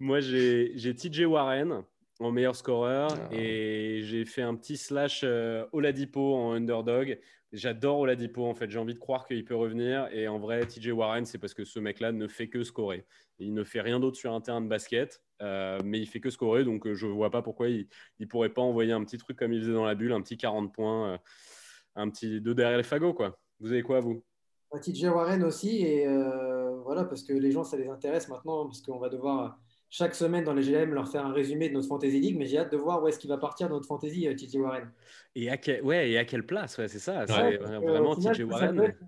Speaker 1: Moi, j'ai j'ai TJ Warren en meilleur scoreur
Speaker 3: Ah.
Speaker 1: et j'ai fait un petit slash euh, Oladipo en underdog. J'adore Oladipo, en fait. J'ai envie de croire qu'il peut revenir. Et en vrai, TJ Warren, c'est parce que ce mec-là ne fait que scorer. Il ne fait rien d'autre sur un terrain de basket, euh, mais il fait que scorer. Donc, euh, je ne vois pas pourquoi il ne pourrait pas envoyer un petit truc comme il faisait dans la bulle, un petit 40 points, euh, un petit deux derrière les fagots, quoi. Vous avez quoi, vous?
Speaker 2: Bah, TJ Warren aussi, et voilà, parce que les gens, ça les intéresse maintenant, parce qu'on va devoir chaque semaine dans les GM leur faire un résumé de notre Fantasy League, mais j'ai hâte de voir où est-ce qu'il va partir dans notre Fantasy, euh, TJ Warren.
Speaker 1: et à, quel... ouais, et à quelle place ouais, C'est ça.
Speaker 3: Ouais,
Speaker 1: c'est vraiment TJ Warren.
Speaker 2: être-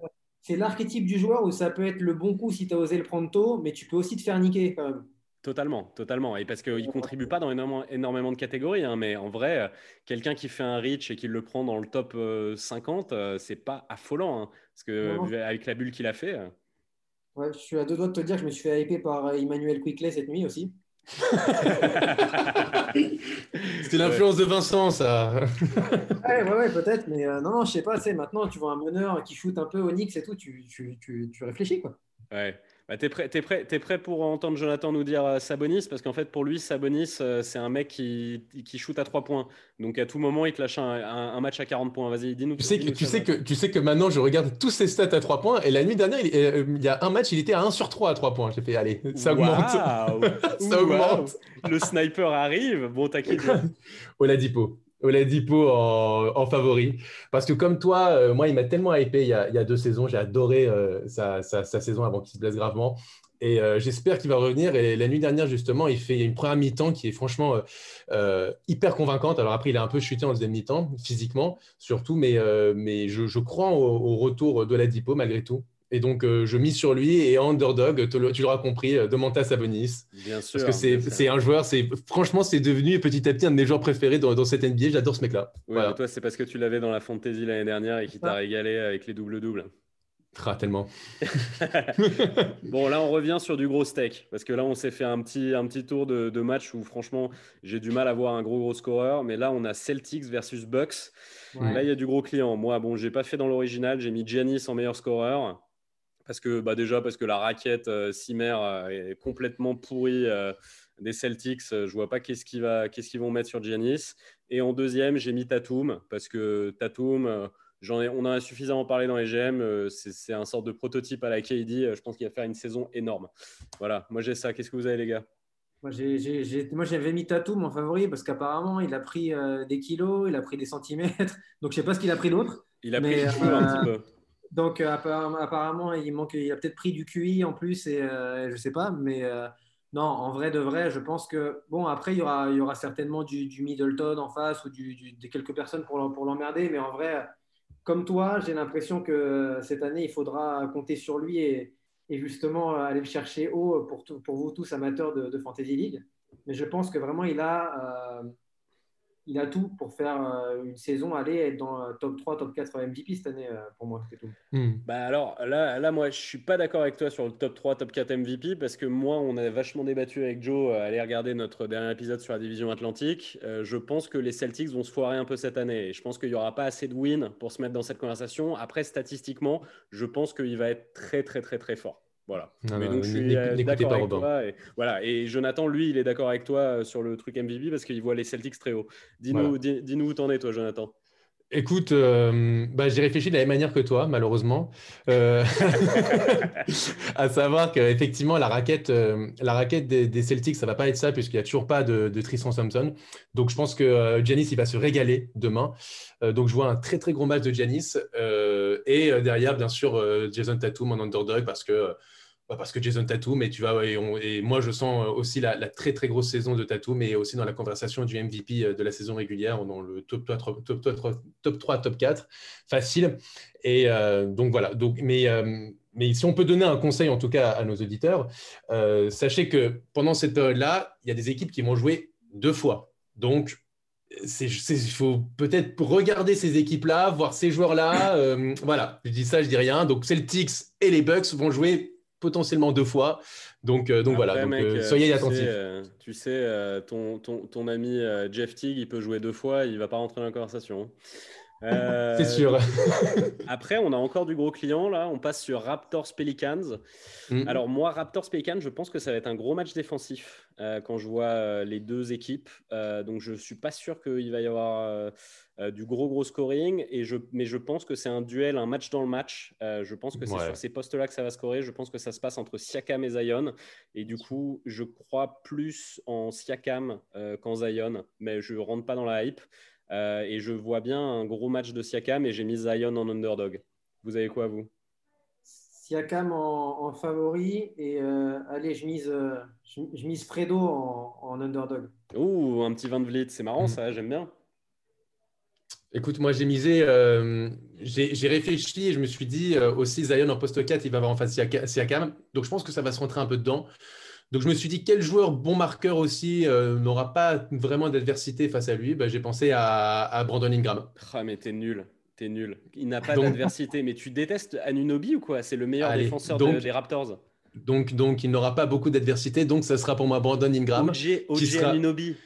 Speaker 2: C'est l'archétype du joueur où ça peut être le bon coup si tu as osé le prendre tôt, mais tu peux aussi te faire niquer quand même.
Speaker 1: Totalement, totalement. Et parce qu'il ne contribue pas dans énormément, énormément de catégories, hein, mais en vrai, euh, quelqu'un qui fait un reach et qui le prend dans le top euh, 50, euh, c'est pas affolant. hein, parce que
Speaker 2: Non,
Speaker 1: avec la bulle qu'il a fait, euh,
Speaker 2: Ouais, je suis à deux doigts de te dire que je me suis fait hyper par euh, Emmanuel Quickley cette nuit aussi. *laughs*
Speaker 3: C'était l'influence de Vincent, ça.
Speaker 2: Ouais, ouais, ouais, peut-être, mais euh, non, non, je sais pas, sais, maintenant tu vois un meneur qui shoot un peu au Knicks et tout, tu, tu, tu, tu réfléchis quoi.
Speaker 1: ouais. Bah, t'es prêt, prêt, prêt pour entendre Jonathan nous dire euh, Sabonis? Parce qu'en fait, pour lui, Sabonis, euh, c'est un mec qui, qui shoot à 3 points. Donc à tout moment, il te lâche un, un- un match à 40 points. Vas-y, dis-nous.
Speaker 3: Tu sais, que, tu, sais que, tu sais que maintenant, je regarde tous ses stats à 3 points. Et la nuit dernière, il, euh, il y a un match, il était à 1 sur 3 à 3 points. J'ai fait, allez, ça augmente. *laughs* Ça augmente.
Speaker 1: Le sniper arrive. Bon, toi *laughs*
Speaker 3: Oladipo. Oladipo en, en favori. Parce que comme toi, euh, moi, il m'a tellement hypé il y a, deux saisons. J'ai adoré euh, sa, sa- sa saison avant qu'il se blesse gravement. Et euh, j'espère qu'il va revenir. Et la nuit dernière, justement, il fait une première mi-temps qui est franchement hyper convaincante. Alors après, il a un peu chuté en deuxième mi-temps, physiquement, surtout. Mais, je, crois au, retour d'Oladipo, malgré tout. Et donc, euh, je mise sur lui. Et underdog, te tu l'auras compris, euh, de Manta Sabonis.
Speaker 1: Bien sûr.
Speaker 3: Parce que c'est un joueur, c'est franchement, c'est devenu petit à petit un de mes joueurs préférés dans, dans cette NBA. J'adore ce mec-là.
Speaker 1: Ouais,
Speaker 3: Voilà.
Speaker 1: toi, c'est parce que tu l'avais dans la fantasy l'année dernière et qui t'a
Speaker 2: Ah.
Speaker 1: régalé avec les doubles-doubles.
Speaker 3: Ah, tellement. *laughs*
Speaker 1: Bon, là, on revient sur du gros steak. Parce que là, on s'est fait un petit, un petit tour de, de match où, franchement, j'ai du mal à voir un gros, gros scoreur. Mais là, on a Celtics versus Bucks.
Speaker 2: Ouais.
Speaker 1: Là, il y a du gros client. Moi, bon, j'ai pas fait dans l'original. J'ai mis Giannis en meilleur scoreur. Parce que, bah, déjà, parce que la raquette euh, Cimer euh, est complètement pourrie euh, des Celtics. Euh, Je vois pas qu'est-ce qu'ils va, qu'est-ce qu'ils vont mettre sur Giannis. Et en deuxième, j'ai mis Tatum. Parce que Tatum, euh, j'en ai, on en a suffisamment parlé dans les GM. euh, c'est, c'est un sorte de prototype à la KD. Euh, Je pense qu'il va faire une saison énorme. Voilà, moi j'ai ça. Qu'est-ce que vous avez, les gars?
Speaker 2: Moi, j'avais mis Tatum en favori parce qu'apparemment, il a pris euh, des kilos, il a pris des centimètres. *laughs* Donc, je sais pas ce qu'il a pris d'autre.
Speaker 1: Il a
Speaker 2: Mais,
Speaker 1: pris cheveu un
Speaker 2: euh,
Speaker 1: petit peu.
Speaker 2: Donc, euh, apparemment, il manque, il a peut-être pris du QI en plus et euh, je sais pas. Mais euh, Non, en vrai de vrai, je pense que, bon, après, il y aura, il y aura certainement du, Middleton en face ou du, quelques personnes pour l'emmerder, mais en vrai, comme toi, j'ai l'impression que cette année, il faudra compter sur lui et, justement aller le chercher haut pour, pour vous tous amateurs de, Fantasy League. Mais je pense que vraiment, il a, il a tout pour faire euh, une saison, aller être dans top 3, top 4 MVP cette année, euh, pour moi, c'est tout.
Speaker 1: Hmm. Bah alors là, là, moi, je suis pas d'accord avec toi sur le top 3, top 4 MVP parce que moi, on a vachement débattu avec Joe, à aller regarder notre dernier épisode sur la division Atlantique. je pense que les Celtics vont se foirer un peu cette année et je pense qu'il n'y aura pas assez de wins pour se mettre dans cette conversation. Après, statistiquement, je pense qu'il va être très, très, très, très fort. Voilà. mais donc, je suis d'accord avec toi. Et, voilà. et Jonathan, lui, il est d'accord avec toi euh, sur le truc MVP parce qu'il voit les Celtics très haut. Dis-nous dis, où t'en es, toi, Jonathan.
Speaker 3: Écoute, euh, bah, j'ai réfléchi de la même manière que toi, malheureusement. *laughs* à savoir qu'effectivement, la raquette, la raquette des, Celtics, ça va pas être ça, puisqu'il n'y a toujours pas de, Tristan Thompson. Donc, je pense que Giannis, il va se régaler demain. donc, je vois un très, très gros match de Giannis. et derrière, bien sûr, Jason Tatum en underdog, parce que parce que Jason Tatum, et, tu vas, et, moi je sens aussi la, très très grosse saison de Tatum, mais aussi dans la conversation du MVP euh, de la saison régulière, dans le top 3, top, top, 3, top 4, facile. Et euh, donc voilà, donc, mais, euh, mais si on peut donner un conseil en tout cas à nos auditeurs, sachez que pendant cette période-là, il y a des équipes qui vont jouer deux fois. Donc il faut peut-être regarder ces équipes-là, voir ces joueurs-là. voilà, je dis ça, je dis rien. Donc Celtics et les Bucks vont jouer potentiellement deux fois. Donc, euh, donc voilà, euh, euh, soyez attentifs.
Speaker 1: tu sais, ton, ton, ton, ami Jeff Teague, il peut jouer deux fois, il va pas rentrer dans la conversation. Hein.
Speaker 3: c'est sûr. *laughs*
Speaker 1: après, on a encore du gros client là. On passe sur Raptors Pelicans. Mm. Alors moi, Raptors Pelicans, je pense que ça va être un gros match défensif quand je vois les deux équipes. donc je suis pas sûr qu'il va y avoir euh, du gros gros scoring. Et je, mais je pense que c'est un duel, un match dans le match. Euh, je pense que c'est sur ces postes-là que ça va scorer. Je pense que ça se passe entre Siakam et Zion. Et du coup, je crois plus en Siakam euh, qu'en Zion, mais je rentre pas dans la hype. Et je vois bien un gros match de Siakam et j'ai mis Zion en underdog. Vous avez quoi, vous?
Speaker 2: Siakam en, favori et allez, je mise, je, mise Fredo en, underdog.
Speaker 1: Ouh, un petit 20 de Vliet, c'est marrant ça, j'aime bien.
Speaker 3: Écoute, moi j'ai misé, euh, j'ai réfléchi et je me suis dit euh, aussi Zion en poste 4, il va avoir en face Siakam. Donc je pense que ça va se rentrer un peu dedans. Donc je me suis dit quel joueur bon marqueur aussi euh, n'aura pas vraiment d'adversité face à lui? Bah, J'ai pensé à, Brandon Ingram.
Speaker 1: Ah mais t'es nul, t'es nul. Il n'a pas d'adversité, mais tu détestes Anunobi ou quoi? C'est le meilleur défenseur des Raptors.
Speaker 3: Donc, donc il n'aura pas beaucoup d'adversité, donc ça sera pour moi Brandon Ingram.
Speaker 1: OG, OG Anunobi.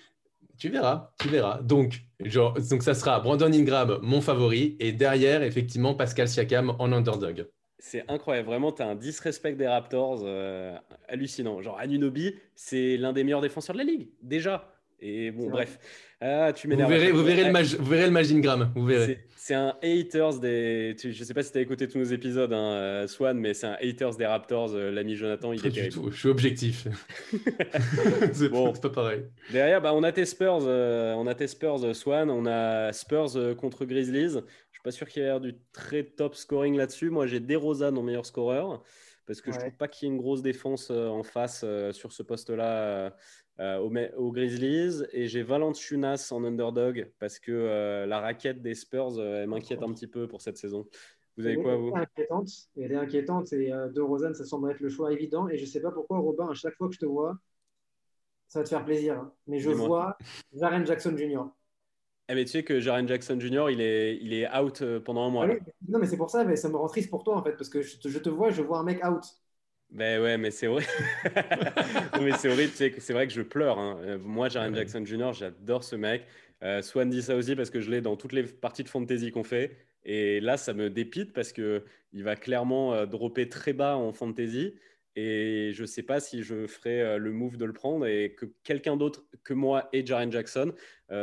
Speaker 3: Tu verras, tu verras. Donc, genre, donc ça sera Brandon Ingram, mon favori, et derrière, effectivement, Pascal Siakam en underdog.
Speaker 1: C'est incroyable, vraiment, tu as un disrespect des Raptors euh, hallucinant. Genre, Anunobi, c'est l'un des meilleurs défenseurs de la ligue, déjà. Et bon, bref.
Speaker 3: Ah, tu vous verrez, vous verrez, le mag, vous verrez le Magingram, vous verrez.
Speaker 1: C'est un haters des. Je ne sais pas si tu as écouté tous nos épisodes, hein, euh, Swan, mais c'est un haters des Raptors, euh, l'ami Jonathan. Il
Speaker 3: est du tout, je suis objectif. *laughs* c'est bon. pas pareil.
Speaker 1: Derrière, bah, on a tes Spurs, euh, on a tes Spurs, Swan, on a Spurs contre Grizzlies. Je ne suis pas sûr qu'il y ait du très top scoring là-dessus. Moi, j'ai DeRozan en meilleur scoreur parce que je ne trouve pas qu'il y ait une grosse défense en face sur ce poste-là euh, aux, Grizzlies et j'ai Valanciunas en underdog parce que euh, la raquette des Spurs euh, m'inquiète un petit peu pour cette saison. Vous avez quoi, vous?
Speaker 2: inquiétante. Elle est inquiétante et de Rosanne, ça semble être le choix évident. Et je ne sais pas pourquoi, Robin, à chaque fois que je te vois, ça va te faire plaisir. Hein. Mais je vois Jaren Jackson Jr.
Speaker 1: Eh mais tu sais que Jaren Jackson Jr., il est, il est out pendant un mois. Ah
Speaker 2: non, mais c'est pour ça, mais ça me rend triste pour toi, en fait, parce que je te, je te vois, je vois un mec out.
Speaker 1: Ben ouais, mais c'est vrai. *laughs* mais c'est horrible, c'est vrai que je pleure. Hein. Euh, moi, Jaren Jackson Jr., j'adore ce mec. Euh, Swan dit ça aussi parce que je l'ai dans toutes les parties de fantasy qu'on fait. Et là, ça me dépite parce que il va clairement euh, dropper très bas en fantasy. Et je ne sais pas si je ferai le move de le prendre et que quelqu'un d'autre que moi et Jaren Jackson,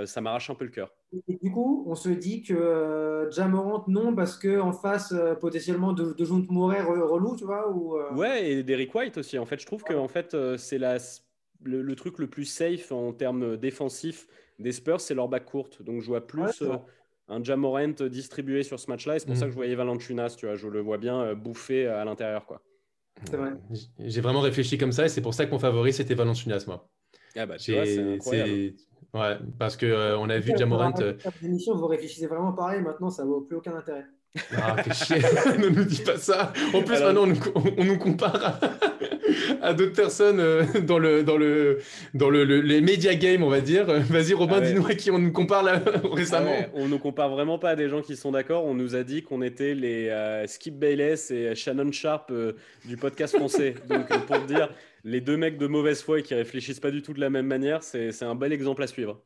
Speaker 1: ça m'arrache un peu le cœur.
Speaker 2: Et du coup, on se dit que euh, Jamorant, non, parce qu'en face, euh, potentiellement, de, de Jonte relou, tu vois ou,
Speaker 1: euh, Ouais, et d'Eric White aussi. En fait, je trouve que en fait, c'est le, truc le plus safe en termes défensifs des Spurs, c'est leur back courte. Donc, je vois plus un Jamorant distribué sur ce match-là. Et c'est pour ça que je mm. voyais Valanciunas, tu vois. Je le vois bien bouffer à l'intérieur, quoi.
Speaker 3: J'ai vraiment réfléchi comme ça et c'est pour ça que mon favori c'était Valanciunas moi.
Speaker 1: Ah bah tu vois, c'est incroyable.
Speaker 3: Ouais, parce qu'on euh, on a vu Jamorant.
Speaker 2: Euh, vous réfléchissez vraiment pareil, maintenant ça vaut plus aucun intérêt.
Speaker 3: Ah, fais chier, *laughs* ne nous dis pas ça. En plus, maintenant, on nous, compare à, d'autres personnes euh, dans, le, dans, le, dans le, les média game, on va dire. Vas-y, Robin, ah dis-nous à qui on nous compare là, *laughs* récemment.
Speaker 1: Ah on nous compare vraiment pas à des gens qui sont d'accord. On nous a dit qu'on était les Skip Bayless et Shannon Sharp du podcast français. *laughs* Donc, pour dire, les deux mecs de mauvaise foi et qui réfléchissent pas du tout de la même manière, c'est un bel exemple à suivre.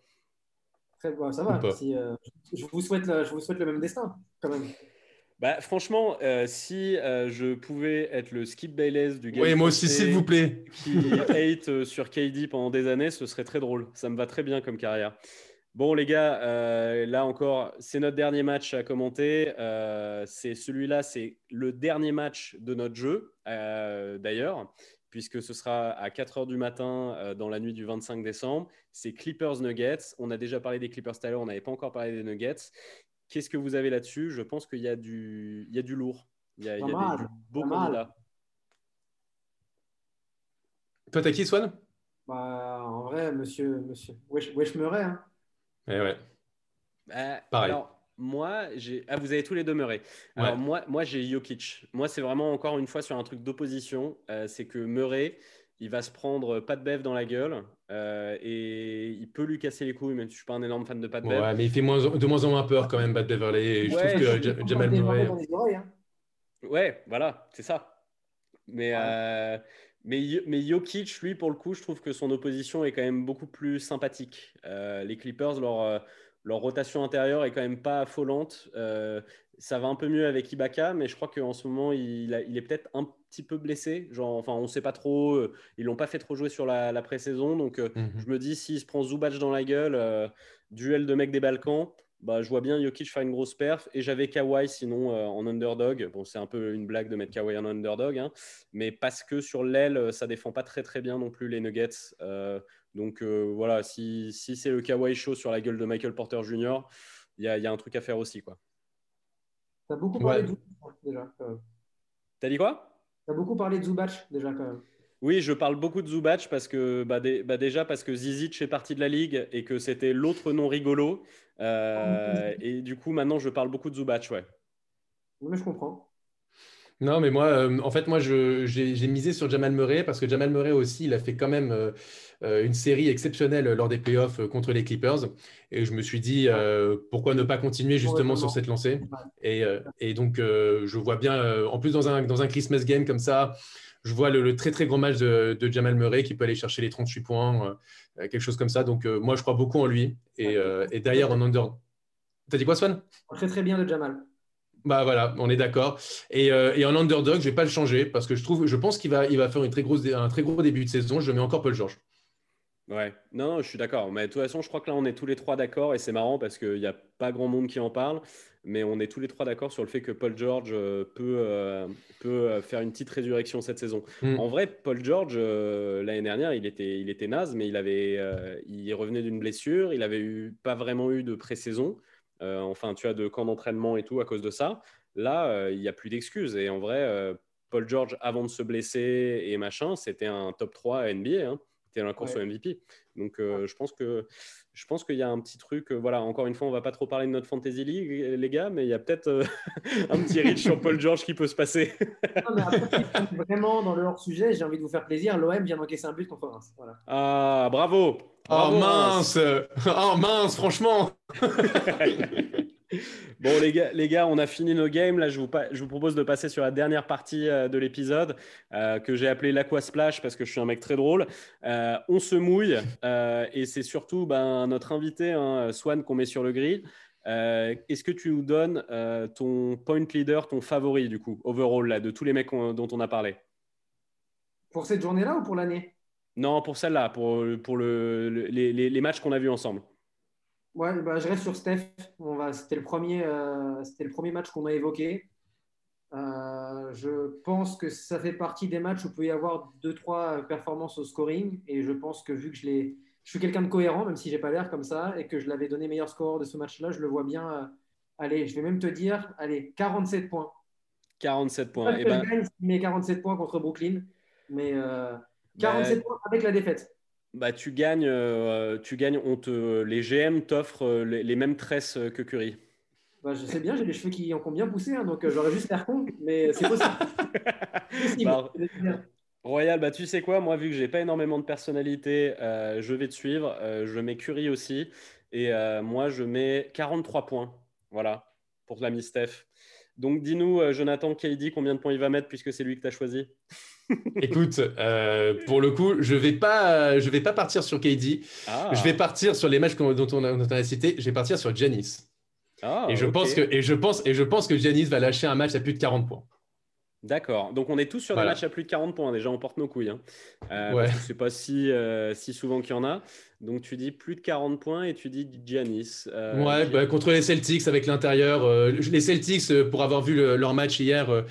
Speaker 2: Très, bon, ça va. Euh, je, vous souhaite le, je vous souhaite le même destin, quand même.
Speaker 1: Bah, franchement, euh, si euh, je pouvais être le Skip Bayless du
Speaker 3: gars. Oui, moi aussi, s'il vous plaît.
Speaker 1: Qui *laughs* hate sur KD pendant des années, ce serait très drôle. Ça me va très bien comme carrière. Bon, les gars, là encore, c'est notre dernier match à commenter. c'est celui-là, c'est le dernier match de notre jeu, d'ailleurs puisque ce sera à 4 h du matin euh, dans la nuit du 25 décembre. C'est Clippers Nuggets. On a déjà parlé des Clippers tout à l'heure, on n'avait pas encore parlé des Nuggets. Qu'est-ce que vous avez là-dessus? Je pense qu'il y, a du... Il y a du lourd. Il y a, il y a des, beaux candidats.
Speaker 3: Toi, t'as qui, Swan?
Speaker 2: Bah, En vrai, monsieur, monsieur Wesh, Wesh Murray. Hein.
Speaker 3: Eh ouais.
Speaker 1: Bah, Pareil. Alors, moi, j'ai. Ah, vous avez tous les demeurés. Alors, moi, moi j'ai Jokic. Moi, c'est vraiment encore une fois sur un truc d'opposition. Euh, c'est que Murray, il va se prendre pas de Bev dans la gueule euh, et il peut lui casser les couilles, même si je suis pas un énorme fan de Pat Bev.
Speaker 3: Ouais, mais il fait moins, de moins en moins peur quand même, Pat Beverley. Je trouve que Jamal Murray.
Speaker 1: Hein. Ouais, voilà, c'est ça. Mais. Euh, mais, mais Jokic, lui, pour le coup, je trouve que son opposition est quand même beaucoup plus sympathique. les Clippers, leur, leur rotation intérieure est quand même pas affolante. Euh, ça va un peu mieux avec Ibaka, mais je crois qu'en ce moment, il, est peut-être un petit peu blessé. Genre, enfin, on ne sait pas trop. Euh, ils l'ont pas fait trop jouer sur la, pré-saison. Donc, euh, mhm. je me dis, s'il se prend Zubac dans la gueule, duel de mecs des Balkans, bah, je vois bien Jokic faire une grosse perf. Et j'avais Kawhi sinon en underdog. Bon, c'est un peu une blague de mettre Kawhi en underdog. Hein, mais parce que sur l'aile, ça défend pas très très bien non plus les Nuggets. Donc euh, voilà, si, c'est le Kawaii Show sur la gueule de Michael Porter Jr., il y a, un truc à faire aussi. quoi.
Speaker 2: Tu as beaucoup parlé de Zubac déjà.
Speaker 1: T'as dit quoi?
Speaker 2: Tu as beaucoup parlé de Zubac déjà quand même.
Speaker 1: Oui, je parle beaucoup de Zubac parce que bah, bah, déjà parce que Zizic est parti de la ligue et que c'était l'autre nom rigolo. Euh, et du coup, maintenant, je parle beaucoup de Zubac, ouais.
Speaker 2: Mais je comprends.
Speaker 3: Non, mais moi, euh, en fait, moi, j'ai misé sur Jamal Murray parce que Jamal Murray aussi, il a fait quand même euh, euh, une série exceptionnelle lors des playoffs contre les Clippers. Et je me suis dit, pourquoi ne pas continuer justement sur cette lancée? Et, donc, je vois bien, en plus, dans un, dans un Christmas game comme ça, je vois le, très, très grand match de, de, Jamal Murray qui peut aller chercher les 38 points, quelque chose comme ça. Donc, moi, je crois beaucoup en lui. Et, et derrière, en under. T'as dit quoi, Swan?
Speaker 2: Très, très bien, le Jamal.
Speaker 3: Bah voilà, on est d'accord. Et, euh, et, en underdog, je vais pas le changer parce que je trouve, je pense qu'il va, il va faire une très grosse, un très gros début de saison. Je mets encore Paul George.
Speaker 1: Ouais, non, je suis d'accord. Mais de toute façon, je crois que là, on est tous les trois d'accord et c'est marrant parce qu'il n'y a pas grand monde qui en parle, mais on est tous les trois d'accord sur le fait que Paul George euh, peut, euh, peut faire une petite résurrection cette saison. Hmm. En vrai, Paul George, l'année dernière, il était, il était naze, mais il, avait, il revenait d'une blessure, il avait eu, pas vraiment eu de pré-saison. Euh, enfin, tu as de camp d'entraînement et tout à cause de ça. Là, euh, il n'y a plus d'excuses. Et en vrai, euh, Paul George, avant de se blesser et machin, c'était un top 3 à NBA. Hein. C'était dans la course au MVP. Donc, je pense que je pense qu'il y a un petit truc. voilà, encore une fois, on va pas trop parler de notre fantasy league, les gars, mais il y a peut-être *laughs* un petit reach sur Paul George qui peut se passer. *laughs*
Speaker 2: vraiment dans le hors sujet, j'ai envie de vous faire plaisir. L'OM vient d'encaisser un but contre Reims. Voilà.
Speaker 1: Ah, bravo.
Speaker 3: Oh mince Oh mince, franchement *laughs*
Speaker 1: Bon les gars, les gars, on a fini nos games. Là, je vous, je vous propose de passer sur la dernière partie euh, de l'épisode euh, que j'ai appelé l'aqua splash parce que je suis un mec très drôle. Euh, on se mouille et c'est surtout ben, notre invité, hein, Swan, qu'on met sur le grid. Est-ce que tu nous donnes ton point leader, ton favori du coup, overall là, de tous les mecs dont on a parlé?
Speaker 2: Pour cette journée-là ou pour l'année?
Speaker 1: Non, pour celle-là, pour, pour le, les, les, matchs qu'on a vus ensemble.
Speaker 2: Ouais, bah, je reste sur Steph. C'était le, premier, euh, le premier match qu'on a évoqué. Euh, je pense que ça fait partie des matchs où il peut y avoir 2-3 performances au scoring. Et je pense que vu que je, je suis quelqu'un de cohérent, même si j'ai pas l'air comme ça, et que je l'avais donné meilleur score de ce match-là, je le vois bien. Euh, allez, je vais même te dire, allez, 47 points.
Speaker 1: 47 points.
Speaker 2: Et ben... je gagne 47 points contre Brooklyn, mais 47 bah, points avec la défaite.
Speaker 1: Bah, tu gagnes, euh, tu gagnes on te, les GM t'offrent euh, les, mêmes tresses que Curry.
Speaker 2: Bah, je sais bien, j'ai les cheveux qui ont bien poussé, hein, donc euh, j'aurais juste l'air con, mais c'est possible. *laughs*
Speaker 1: Bah, Royal, bah, tu sais quoi, moi, vu que j'ai pas énormément de personnalité, je vais te suivre. je mets Curry aussi. Et moi, je mets 43 points. Voilà, pour l'ami Steph. Donc, dis-nous, Jonathan KD, combien de points il va mettre puisque c'est lui que tu as choisi *laughs*
Speaker 3: Écoute, euh, pour le coup, je vais pas, je vais pas partir sur KD. Ah. Je vais partir sur les matchs dont on a, dont on a cité. Je vais partir sur Janis. Ah, et je pense que et je pense et je pense que Janis va lâcher un match à plus de 40 points.
Speaker 1: D'accord. Donc on est tous sur des matchs à plus de 40 points. Déjà, on porte nos couilles. Hein. Euh, sais pas si, euh, si souvent qu'il y en a. Donc tu dis plus de 40 points et tu dis Giannis.
Speaker 3: Euh, ouais, bah, contre les Celtics avec l'intérieur. Euh, les Celtics, pour avoir vu leur match hier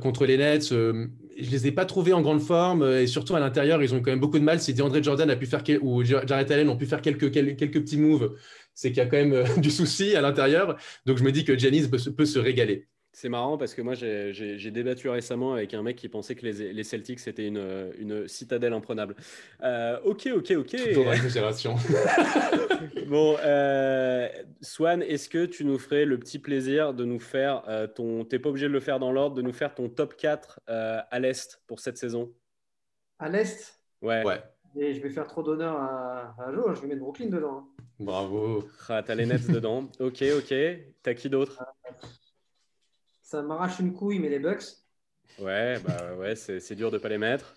Speaker 3: contre les Nets, je les ai pas trouvés en grande forme et surtout à l'intérieur, ils ont quand même beaucoup de mal. Si DeAndre Jordan a pu faire ou Jared Allen ont pu faire quelques, quelques, petits moves, c'est qu'il y a quand même *laughs* du souci à l'intérieur. Donc je me dis que Giannis peut se régaler.
Speaker 1: C'est marrant parce que moi, j'ai débattu récemment avec un mec qui pensait que les, Celtics c'était une, une, citadelle imprenable. Euh, ok, ok, ok.
Speaker 3: génération. *laughs*
Speaker 1: bon, euh, Swan, est-ce que tu nous ferais le petit plaisir de nous faire euh, ton. T'es pas obligé de le faire dans l'ordre, de nous faire ton top 4 à l'Est pour cette saison?
Speaker 2: À l'Est?
Speaker 1: Ouais.
Speaker 3: ouais.
Speaker 2: Et je vais faire trop d'honneur à, à Joe, je vais mettre Brooklyn dedans.
Speaker 3: Bravo.
Speaker 1: Ah, t'as les Nets dedans. Ok, ok. T'as qui d'autre?
Speaker 2: Ça m'arrache une couille, mais les Bucks.
Speaker 1: Ouais, bah ouais, c'est dur de pas les mettre.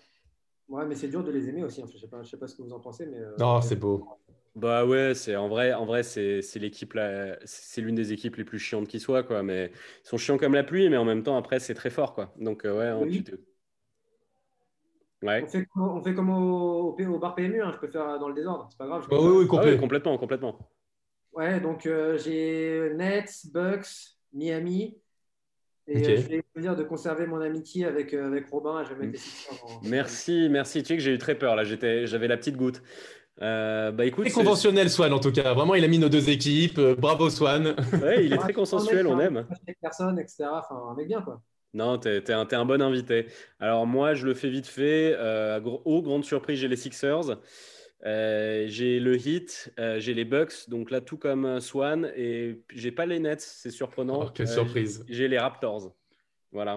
Speaker 2: Ouais, mais c'est dur de les aimer aussi. Je sais pas, je sais pas ce que vous en pensez, mais. Euh,
Speaker 3: non, c'est beau.
Speaker 1: Bah ouais, c'est en vrai, en vrai, c'est l'équipe c'est l'une des équipes les plus chiantes qui soit, quoi. Mais ils sont chiants comme la pluie, mais en même temps, après, c'est très fort, quoi. Donc euh, ouais, hein,
Speaker 2: ouais. On fait, on fait comme au, au, bar PMU, hein. je peux faire dans le désordre, c'est pas grave.
Speaker 3: oui, oui,
Speaker 1: ah complètement, complètement.
Speaker 2: Ouais, donc euh, j'ai Nets, Bucks, Miami, et okay. euh, je vais plaisir de conserver mon amitié avec, euh, avec Robin. Mettre
Speaker 1: en... Merci, merci. Tu sais que j'ai eu très peur là. J'avais la petite goutte. Euh, bah écoute,
Speaker 3: très conventionnel Swan en tout cas. Vraiment, il a mis nos deux équipes. Euh, bravo Swan.
Speaker 1: Ouais, il est très consensuel, on aime.
Speaker 2: Personne, etc. Enfin, un mec bien quoi.
Speaker 1: Non, tu es, un, un bon invité. Alors moi, je le fais vite fait. Euh, oh, grande surprise, j'ai les Sixers. Euh, j'ai le Heat, euh, j'ai les Bucks, donc là tout comme Swan, et j'ai pas les Nets, c'est surprenant.
Speaker 3: Oh, quelle surprise.
Speaker 1: J'ai les Raptors, voilà.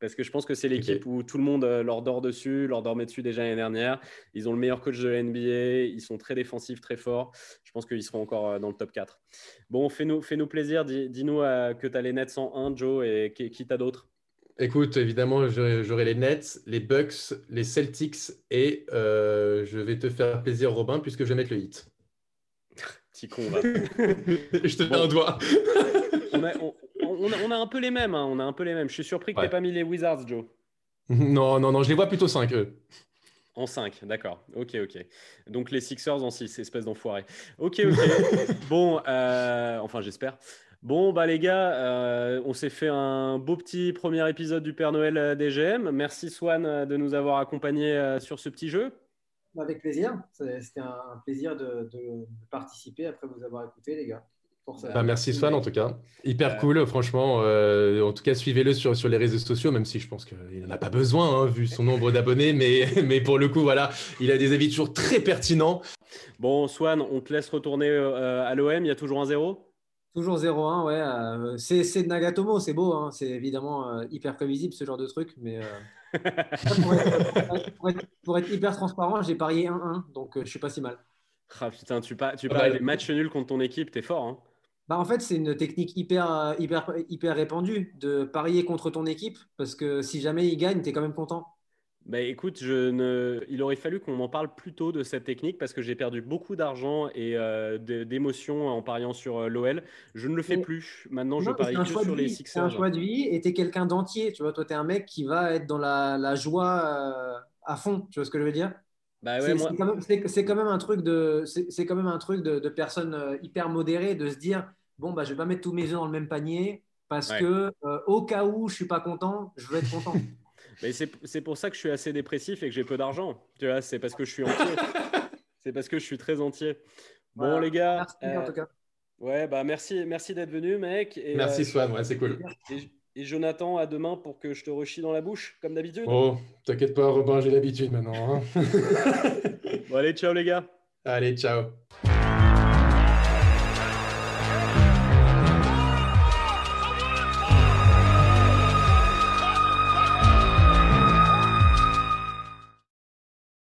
Speaker 1: Parce que je pense que c'est l'équipe où tout le monde leur dort dessus, leur dormait dessus déjà l'année dernière. Ils ont le meilleur coach de la NBA, ils sont très défensifs, très forts. Je pense qu'ils seront encore dans le top 4. Bon, fais-nous fais -nous plaisir, dis-nous que tu as les Nets en 1, Joe, et qui, qui t'as d'autres
Speaker 3: Écoute, évidemment, j'aurai les Nets, les Bucks, les Celtics et euh, je vais te faire plaisir, Robin, puisque je vais mettre le hit. *laughs*
Speaker 1: Petit con, va. *laughs*
Speaker 3: je te mets un doigt. *laughs*
Speaker 1: on, a, un peu les mêmes. Hein, on a un peu les mêmes. Je suis surpris que tu n'aies pas mis les Wizards, Joe.
Speaker 3: Non, non, non, je les vois plutôt 5, eux.
Speaker 1: En 5, d'accord. Ok, ok. Donc les Sixers en 6, espèce d'enfoiré. Ok, ok. bon, euh, enfin j'espère. Bon, bah les gars, euh, on s'est fait un beau petit premier épisode du Père Noël euh, DGM. Merci Swan euh, de nous avoir accompagnés sur ce petit jeu.
Speaker 2: Avec plaisir. C'était un plaisir de, participer après vous avoir écouté, les gars.
Speaker 3: Bah, merci Swan en tout cas. Hyper cool, franchement. en tout cas, suivez-le sur, sur les réseaux sociaux, même si je pense qu'il n'en a pas besoin, hein, vu son nombre d'abonnés. Mais, *laughs* mais pour le coup, voilà, il a des avis toujours très pertinents.
Speaker 1: Bon, Swan, on te laisse retourner à l'OM. Il y a toujours un zéro?
Speaker 2: Toujours 0-1, ouais. Euh, c'est de Nagatomo, c'est beau. Hein, c'est évidemment euh, hyper prévisible ce genre de truc. Mais euh, *laughs* pour, être, hyper transparent, j'ai parié 1-1, donc je suis pas si mal.
Speaker 1: Ah, putain, tu, pas, tu paries des matchs nuls contre ton équipe, t'es fort. Hein.
Speaker 2: Bah, en fait, c'est une technique hyper, hyper, hyper répandue de parier contre ton équipe parce que si jamais il gagne, tu es quand même content.
Speaker 1: Bah, écoute, je ne... il aurait fallu qu'on m'en parle plus tôt de cette technique parce que j'ai perdu beaucoup d'argent et euh, d'émotions en pariant sur euh, l'OL. Je ne le fais plus. Maintenant, je parie que sur les Sixers.
Speaker 2: C'est un choix de vie et tu es quelqu'un d'entier. Tu vois, toi, tu es un mec qui va être dans la, joie euh, à fond. Tu vois ce que je veux dire?
Speaker 1: Bah ouais,
Speaker 2: c'est quand, même un truc de, c'est quand même un truc de, de personnes hyper modérées de se dire bon bah je vais pas mettre tous mes œufs dans le même panier parce que au cas où je suis pas content, je veux être content. *laughs*
Speaker 1: Mais c'est pour ça que je suis assez dépressif et que j'ai peu d'argent. Tu vois, c'est parce que je suis entier. *laughs* c'est parce que je suis très entier. Bon, les gars.
Speaker 2: Merci en tout cas.
Speaker 1: Ouais, bah merci, merci d'être venu, mec.
Speaker 3: merci, euh, Swan, ouais, c'est cool.
Speaker 1: Et Jonathan, à demain pour que je te rechie dans la bouche, comme d'habitude.
Speaker 3: Oh, t'inquiète pas, Robin, j'ai l'habitude maintenant. Hein. *laughs*
Speaker 1: bon, allez, ciao les gars.
Speaker 3: Allez, ciao.